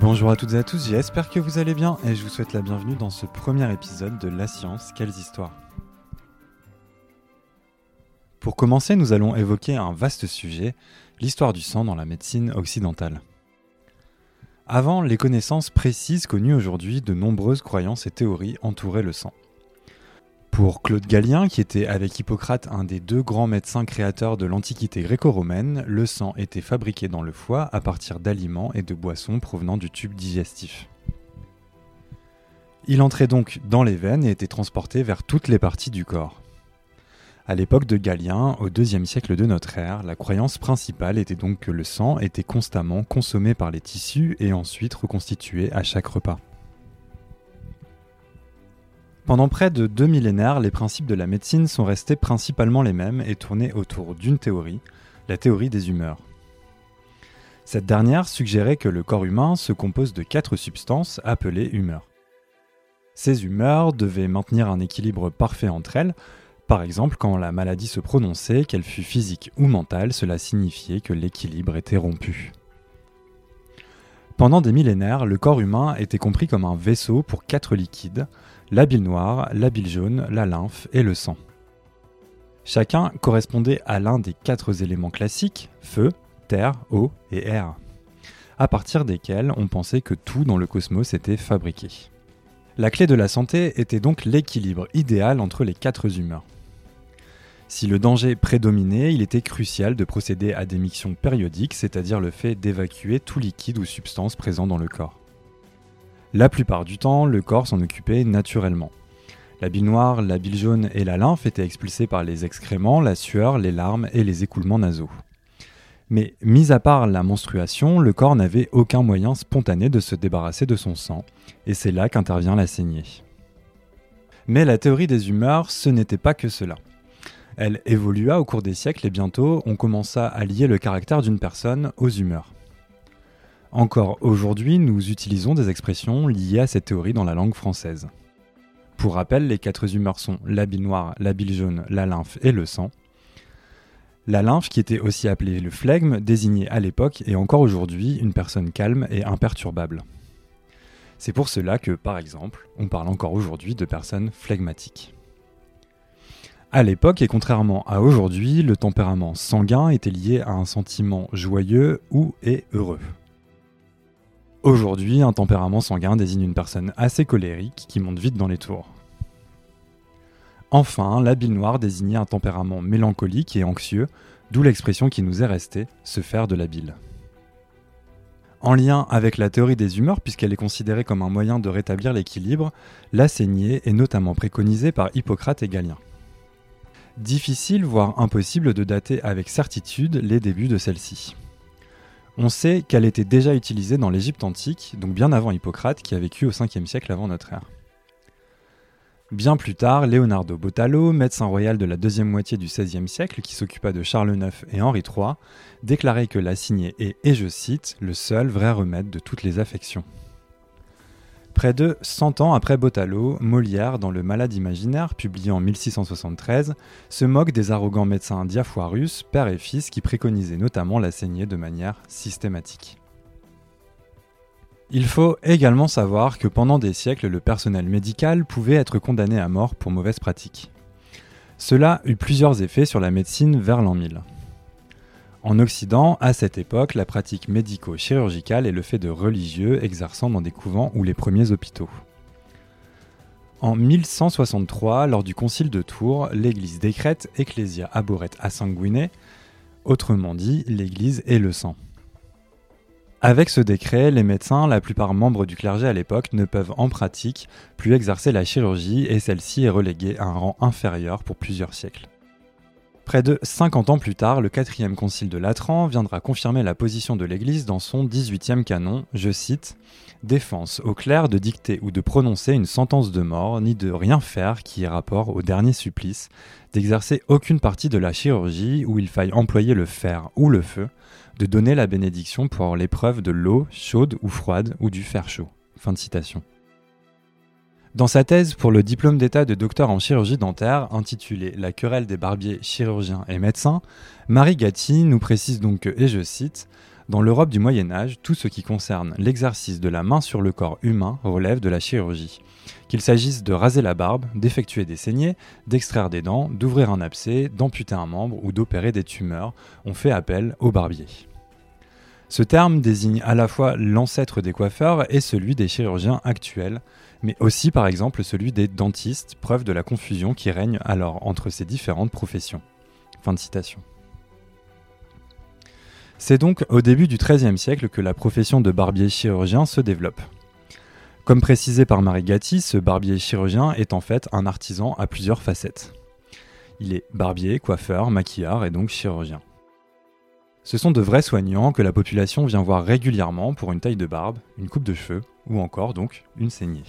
Bonjour à toutes et à tous, j'espère que vous allez bien et je vous souhaite la bienvenue dans ce premier épisode de La science, quelles histoires Pour commencer, nous allons évoquer un vaste sujet, l'histoire du sang dans la médecine occidentale. Avant les connaissances précises connues aujourd'hui, de nombreuses croyances et théories entouraient le sang. Pour Claude Galien, qui était avec Hippocrate un des deux grands médecins créateurs de l'Antiquité gréco-romaine, le sang était fabriqué dans le foie à partir d'aliments et de boissons provenant du tube digestif. Il entrait donc dans les veines et était transporté vers toutes les parties du corps. À l'époque de Galien, au IIe siècle de notre ère, la croyance principale était donc que le sang était constamment consommé par les tissus et ensuite reconstitué à chaque repas. Pendant près de deux millénaires, les principes de la médecine sont restés principalement les mêmes et tournés autour d'une théorie, la théorie des humeurs. Cette dernière suggérait que le corps humain se compose de quatre substances appelées humeurs. Ces humeurs devaient maintenir un équilibre parfait entre elles. Par exemple, quand la maladie se prononçait, qu'elle fût physique ou mentale, cela signifiait que l'équilibre était rompu. Pendant des millénaires, le corps humain était compris comme un vaisseau pour quatre liquides, la bile noire, la bile jaune, la lymphe et le sang. Chacun correspondait à l'un des quatre éléments classiques, feu, terre, eau et air, à partir desquels on pensait que tout dans le cosmos était fabriqué. La clé de la santé était donc l'équilibre idéal entre les quatre humeurs. Si le danger prédominait, il était crucial de procéder à des mictions périodiques, c'est-à-dire le fait d'évacuer tout liquide ou substance présent dans le corps. La plupart du temps, le corps s'en occupait naturellement. La bile noire, la bile jaune et la lymphe étaient expulsées par les excréments, la sueur, les larmes et les écoulements nasaux. Mais mis à part la menstruation, le corps n'avait aucun moyen spontané de se débarrasser de son sang, et c'est là qu'intervient la saignée. Mais la théorie des humeurs, ce n'était pas que cela. Elle évolua au cours des siècles et bientôt on commença à lier le caractère d'une personne aux humeurs. Encore aujourd'hui, nous utilisons des expressions liées à cette théorie dans la langue française. Pour rappel, les quatre humeurs sont la bile noire, la bile jaune, la lymphe et le sang. La lymphe, qui était aussi appelée le flegme, désignait à l'époque et encore aujourd'hui une personne calme et imperturbable. C'est pour cela que, par exemple, on parle encore aujourd'hui de personnes flegmatiques. À l'époque, et contrairement à aujourd'hui, le tempérament sanguin était lié à un sentiment joyeux ou et heureux. Aujourd'hui, un tempérament sanguin désigne une personne assez colérique qui monte vite dans les tours. Enfin, la bile noire désignait un tempérament mélancolique et anxieux, d'où l'expression qui nous est restée, se faire de la bile. En lien avec la théorie des humeurs, puisqu'elle est considérée comme un moyen de rétablir l'équilibre, la saignée est notamment préconisée par Hippocrate et Galien. Difficile, voire impossible de dater avec certitude les débuts de celle-ci. On sait qu'elle était déjà utilisée dans l'Égypte antique, donc bien avant Hippocrate qui a vécu au 5e siècle avant notre ère. Bien plus tard, Leonardo Bottalo, médecin royal de la deuxième moitié du XVIe siècle qui s'occupa de Charles IX et Henri III, déclarait que la signée est, et je cite, le seul vrai remède de toutes les affections. Près de 100 ans après Bottalo, Molière, dans Le Malade imaginaire, publié en 1673, se moque des arrogants médecins Diafoirus, père et fils, qui préconisaient notamment la saignée de manière systématique. Il faut également savoir que pendant des siècles, le personnel médical pouvait être condamné à mort pour mauvaise pratique. Cela eut plusieurs effets sur la médecine vers l'an 1000. En Occident, à cette époque, la pratique médico-chirurgicale est le fait de religieux exerçant dans des couvents ou les premiers hôpitaux. En 1163, lors du concile de Tours, l'Église décrète Ecclesia aboret a sanguine, autrement dit, l'Église est le sang. Avec ce décret, les médecins, la plupart membres du clergé à l'époque, ne peuvent en pratique plus exercer la chirurgie et celle-ci est reléguée à un rang inférieur pour plusieurs siècles. Près de 50 ans plus tard, le quatrième concile de Latran viendra confirmer la position de l'Église dans son 18e canon, je cite, Défense au clerc de dicter ou de prononcer une sentence de mort, ni de rien faire qui ait rapport au dernier supplice, d'exercer aucune partie de la chirurgie où il faille employer le fer ou le feu, de donner la bénédiction pour l'épreuve de l'eau chaude ou froide ou du fer chaud. Dans sa thèse pour le diplôme d'état de docteur en chirurgie dentaire, intitulée La querelle des barbiers, chirurgiens et médecins, Marie Gatti nous précise donc que, et je cite, Dans l'Europe du Moyen Âge, tout ce qui concerne l'exercice de la main sur le corps humain relève de la chirurgie. Qu'il s'agisse de raser la barbe, d'effectuer des saignées, d'extraire des dents, d'ouvrir un abcès, d'amputer un membre ou d'opérer des tumeurs, on fait appel au barbier. Ce terme désigne à la fois l'ancêtre des coiffeurs et celui des chirurgiens actuels, mais aussi par exemple celui des dentistes, preuve de la confusion qui règne alors entre ces différentes professions. C'est donc au début du XIIIe siècle que la profession de barbier chirurgien se développe. Comme précisé par Marie Gatti, ce barbier chirurgien est en fait un artisan à plusieurs facettes. Il est barbier, coiffeur, maquilleur et donc chirurgien. Ce sont de vrais soignants que la population vient voir régulièrement pour une taille de barbe, une coupe de cheveux ou encore donc une saignée.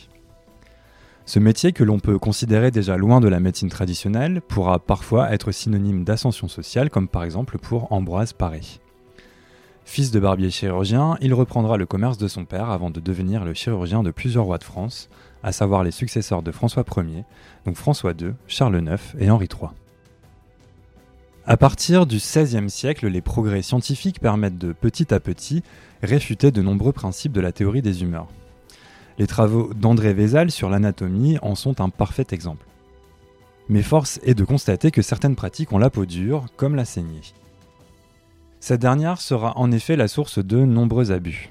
Ce métier que l'on peut considérer déjà loin de la médecine traditionnelle pourra parfois être synonyme d'ascension sociale comme par exemple pour Ambroise Paré. Fils de barbier chirurgien, il reprendra le commerce de son père avant de devenir le chirurgien de plusieurs rois de France, à savoir les successeurs de François Ier, donc François II, Charles IX et Henri III. À partir du XVIe siècle, les progrès scientifiques permettent de petit à petit réfuter de nombreux principes de la théorie des humeurs. Les travaux d'André Vézal sur l'anatomie en sont un parfait exemple. Mais force est de constater que certaines pratiques ont la peau dure, comme la saignée. Cette dernière sera en effet la source de nombreux abus.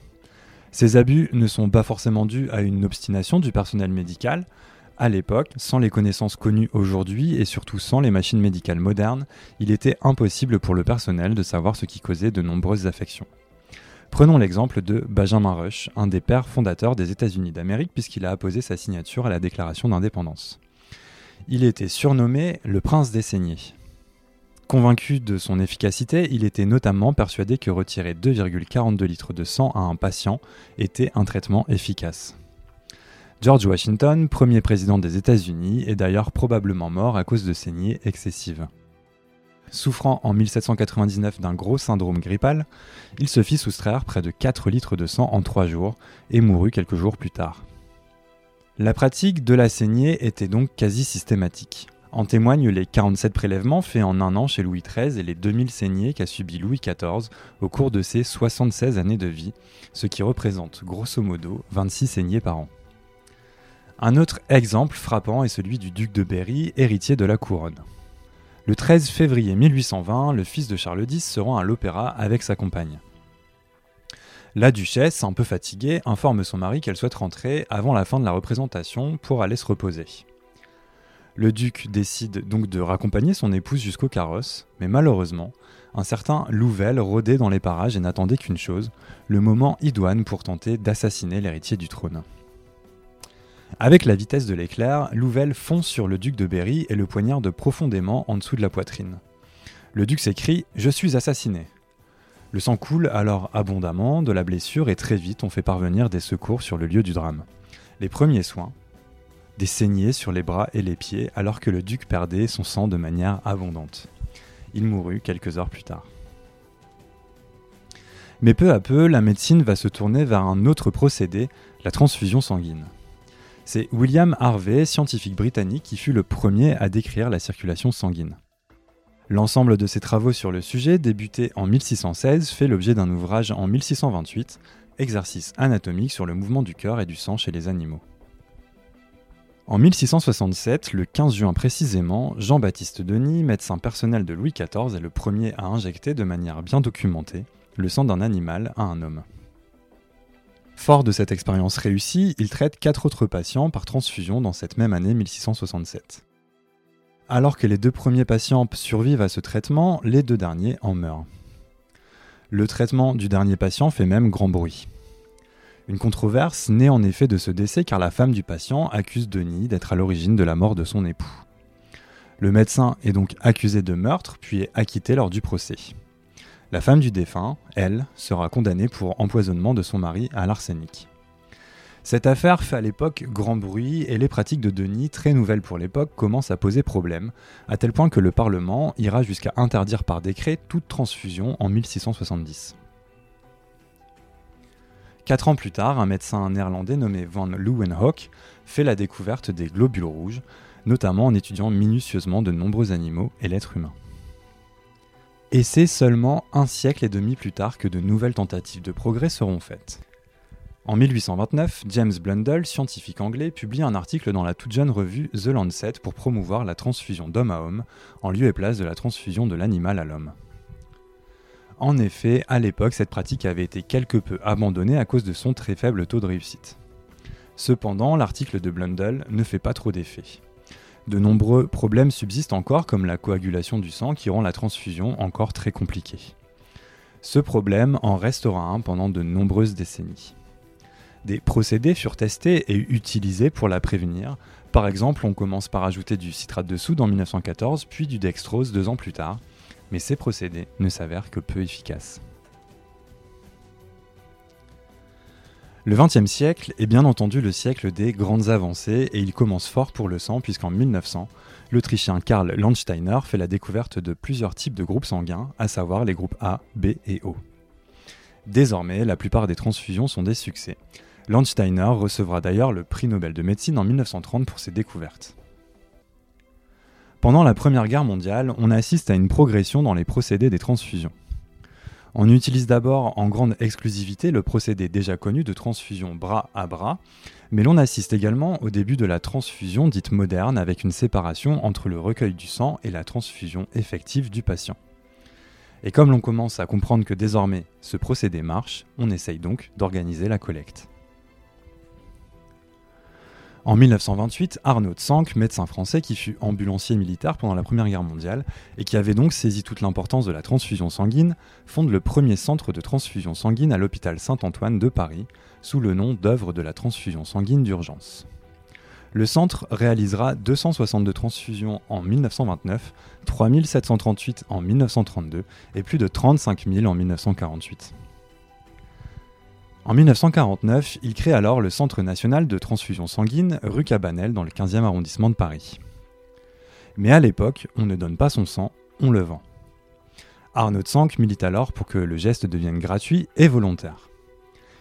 Ces abus ne sont pas forcément dus à une obstination du personnel médical. À l'époque, sans les connaissances connues aujourd'hui et surtout sans les machines médicales modernes, il était impossible pour le personnel de savoir ce qui causait de nombreuses affections. Prenons l'exemple de Benjamin Rush, un des pères fondateurs des États-Unis d'Amérique puisqu'il a apposé sa signature à la déclaration d'indépendance. Il était surnommé le prince des saignés. Convaincu de son efficacité, il était notamment persuadé que retirer 2,42 litres de sang à un patient était un traitement efficace. George Washington, premier président des États-Unis, est d'ailleurs probablement mort à cause de saignées excessives. Souffrant en 1799 d'un gros syndrome grippal, il se fit soustraire près de 4 litres de sang en 3 jours et mourut quelques jours plus tard. La pratique de la saignée était donc quasi systématique. En témoignent les 47 prélèvements faits en un an chez Louis XIII et les 2000 saignées qu'a subi Louis XIV au cours de ses 76 années de vie, ce qui représente grosso modo 26 saignées par an. Un autre exemple frappant est celui du duc de Berry, héritier de la couronne. Le 13 février 1820, le fils de Charles X se rend à l'opéra avec sa compagne. La duchesse, un peu fatiguée, informe son mari qu'elle souhaite rentrer avant la fin de la représentation pour aller se reposer. Le duc décide donc de raccompagner son épouse jusqu'au carrosse, mais malheureusement, un certain Louvel rôdait dans les parages et n'attendait qu'une chose, le moment idoine pour tenter d'assassiner l'héritier du trône. Avec la vitesse de l'éclair, Louvel fonce sur le duc de Berry et le poignarde profondément en dessous de la poitrine. Le duc s'écrie Je suis assassiné. Le sang coule alors abondamment de la blessure et très vite on fait parvenir des secours sur le lieu du drame. Les premiers soins, des saignées sur les bras et les pieds alors que le duc perdait son sang de manière abondante. Il mourut quelques heures plus tard. Mais peu à peu, la médecine va se tourner vers un autre procédé, la transfusion sanguine. C'est William Harvey, scientifique britannique, qui fut le premier à décrire la circulation sanguine. L'ensemble de ses travaux sur le sujet, débuté en 1616, fait l'objet d'un ouvrage en 1628, Exercice anatomique sur le mouvement du cœur et du sang chez les animaux. En 1667, le 15 juin précisément, Jean-Baptiste Denis, médecin personnel de Louis XIV, est le premier à injecter de manière bien documentée le sang d'un animal à un homme. Fort de cette expérience réussie, il traite quatre autres patients par transfusion dans cette même année 1667. Alors que les deux premiers patients survivent à ce traitement, les deux derniers en meurent. Le traitement du dernier patient fait même grand bruit. Une controverse naît en effet de ce décès car la femme du patient accuse Denis d'être à l'origine de la mort de son époux. Le médecin est donc accusé de meurtre puis est acquitté lors du procès. La femme du défunt, elle, sera condamnée pour empoisonnement de son mari à l'arsenic. Cette affaire fait à l'époque grand bruit et les pratiques de Denis, très nouvelles pour l'époque, commencent à poser problème, à tel point que le Parlement ira jusqu'à interdire par décret toute transfusion en 1670. Quatre ans plus tard, un médecin néerlandais nommé Van Leeuwenhoek fait la découverte des globules rouges, notamment en étudiant minutieusement de nombreux animaux et l'être humain. Et c'est seulement un siècle et demi plus tard que de nouvelles tentatives de progrès seront faites. En 1829, James Blundell, scientifique anglais, publie un article dans la toute jeune revue The Lancet pour promouvoir la transfusion d'homme à homme, en lieu et place de la transfusion de l'animal à l'homme. En effet, à l'époque, cette pratique avait été quelque peu abandonnée à cause de son très faible taux de réussite. Cependant, l'article de Blundell ne fait pas trop d'effet. De nombreux problèmes subsistent encore, comme la coagulation du sang qui rend la transfusion encore très compliquée. Ce problème en restera un pendant de nombreuses décennies. Des procédés furent testés et utilisés pour la prévenir. Par exemple, on commence par ajouter du citrate de soude en 1914, puis du dextrose deux ans plus tard, mais ces procédés ne s'avèrent que peu efficaces. Le XXe siècle est bien entendu le siècle des grandes avancées et il commence fort pour le sang puisqu'en 1900, l'Autrichien Karl Landsteiner fait la découverte de plusieurs types de groupes sanguins, à savoir les groupes A, B et O. Désormais, la plupart des transfusions sont des succès. Landsteiner recevra d'ailleurs le prix Nobel de médecine en 1930 pour ses découvertes. Pendant la Première Guerre mondiale, on assiste à une progression dans les procédés des transfusions. On utilise d'abord en grande exclusivité le procédé déjà connu de transfusion bras à bras, mais l'on assiste également au début de la transfusion dite moderne avec une séparation entre le recueil du sang et la transfusion effective du patient. Et comme l'on commence à comprendre que désormais ce procédé marche, on essaye donc d'organiser la collecte. En 1928, Arnaud Tsank, médecin français qui fut ambulancier militaire pendant la Première Guerre mondiale et qui avait donc saisi toute l'importance de la transfusion sanguine, fonde le premier centre de transfusion sanguine à l'hôpital Saint-Antoine de Paris, sous le nom d'œuvre de la transfusion sanguine d'urgence. Le centre réalisera 262 transfusions en 1929, 3738 en 1932 et plus de 35 000 en 1948. En 1949, il crée alors le Centre national de transfusion sanguine rue Cabanel dans le 15e arrondissement de Paris. Mais à l'époque, on ne donne pas son sang, on le vend. Arnaud Sank milite alors pour que le geste devienne gratuit et volontaire.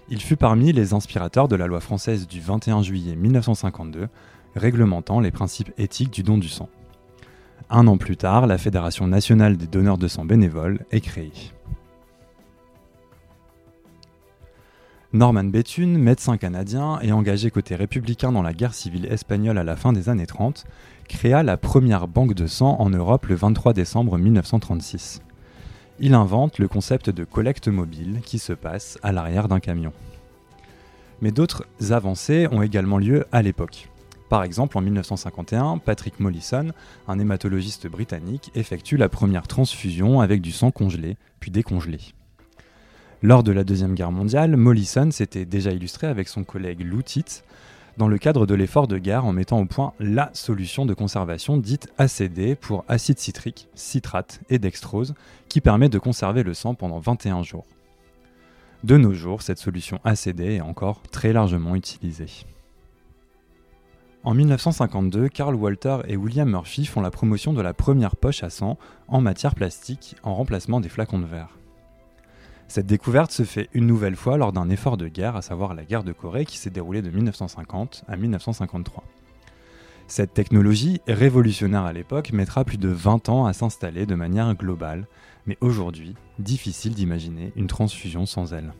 Il fut parmi les inspirateurs de la loi française du 21 juillet 1952, réglementant les principes éthiques du don du sang. Un an plus tard, la Fédération nationale des donneurs de sang bénévoles est créée. Norman Bethune, médecin canadien et engagé côté républicain dans la guerre civile espagnole à la fin des années 30, créa la première banque de sang en Europe le 23 décembre 1936. Il invente le concept de collecte mobile qui se passe à l'arrière d'un camion. Mais d'autres avancées ont également lieu à l'époque. Par exemple, en 1951, Patrick Mollison, un hématologiste britannique, effectue la première transfusion avec du sang congelé, puis décongelé. Lors de la Deuxième Guerre mondiale, Mollison s'était déjà illustré avec son collègue Lou dans le cadre de l'effort de guerre en mettant au point la solution de conservation dite ACD pour acide citrique, citrate et dextrose qui permet de conserver le sang pendant 21 jours. De nos jours, cette solution ACD est encore très largement utilisée. En 1952, Carl Walter et William Murphy font la promotion de la première poche à sang en matière plastique en remplacement des flacons de verre. Cette découverte se fait une nouvelle fois lors d'un effort de guerre, à savoir la guerre de Corée qui s'est déroulée de 1950 à 1953. Cette technologie, révolutionnaire à l'époque, mettra plus de 20 ans à s'installer de manière globale, mais aujourd'hui, difficile d'imaginer une transfusion sans elle.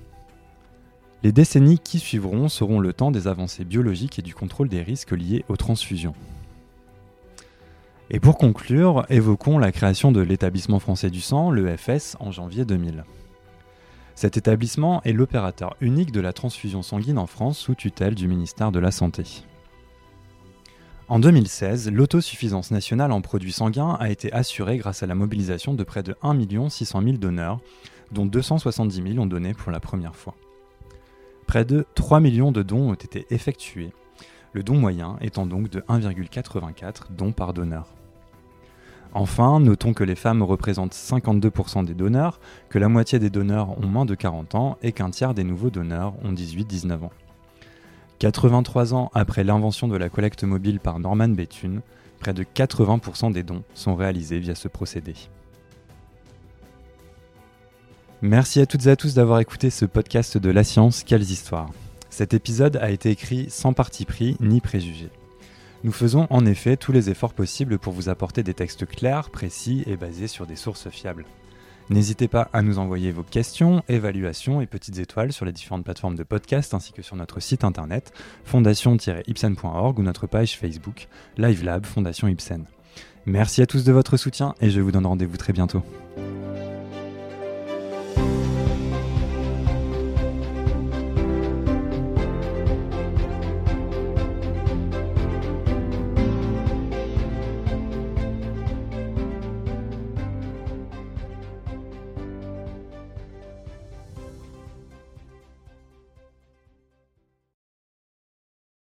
Les décennies qui suivront seront le temps des avancées biologiques et du contrôle des risques liés aux transfusions. Et pour conclure, évoquons la création de l'établissement français du sang, l'EFS, en janvier 2000. Cet établissement est l'opérateur unique de la transfusion sanguine en France sous tutelle du ministère de la Santé. En 2016, l'autosuffisance nationale en produits sanguins a été assurée grâce à la mobilisation de près de 1 600 000 donneurs, dont 270 000 ont donné pour la première fois. Près de 3 millions de dons ont été effectués, le don moyen étant donc de 1,84 dons par donneur. Enfin, notons que les femmes représentent 52% des donneurs, que la moitié des donneurs ont moins de 40 ans et qu'un tiers des nouveaux donneurs ont 18-19 ans. 83 ans après l'invention de la collecte mobile par Norman Bethune, près de 80% des dons sont réalisés via ce procédé. Merci à toutes et à tous d'avoir écouté ce podcast de La Science, quelles histoires? Cet épisode a été écrit sans parti pris ni préjugé. Nous faisons en effet tous les efforts possibles pour vous apporter des textes clairs, précis et basés sur des sources fiables. N'hésitez pas à nous envoyer vos questions, évaluations et petites étoiles sur les différentes plateformes de podcast ainsi que sur notre site internet fondation-ipsen.org ou notre page Facebook LiveLab Fondation Ipsen. Merci à tous de votre soutien et je vous donne rendez-vous très bientôt.